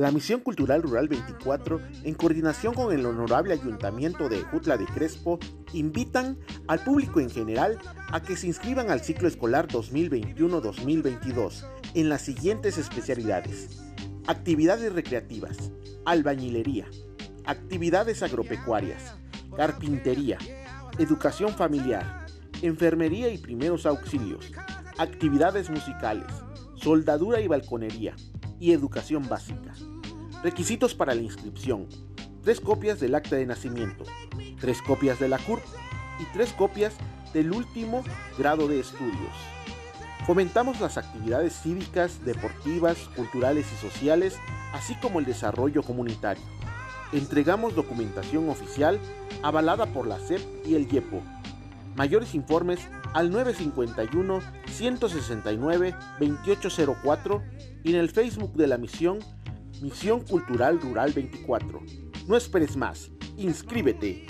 La Misión Cultural Rural 24, en coordinación con el Honorable Ayuntamiento de Jutla de Crespo, invitan al público en general a que se inscriban al ciclo escolar 2021-2022 en las siguientes especialidades. Actividades recreativas, albañilería, actividades agropecuarias, carpintería, educación familiar, enfermería y primeros auxilios, actividades musicales, soldadura y balconería y educación básica. Requisitos para la inscripción. Tres copias del acta de nacimiento, tres copias de la CURP y tres copias del último grado de estudios. Fomentamos las actividades cívicas, deportivas, culturales y sociales, así como el desarrollo comunitario. Entregamos documentación oficial avalada por la SEP y el IEPO. Mayores informes al 951-169-2804 y en el Facebook de la misión Misión Cultural Rural 24. No esperes más, inscríbete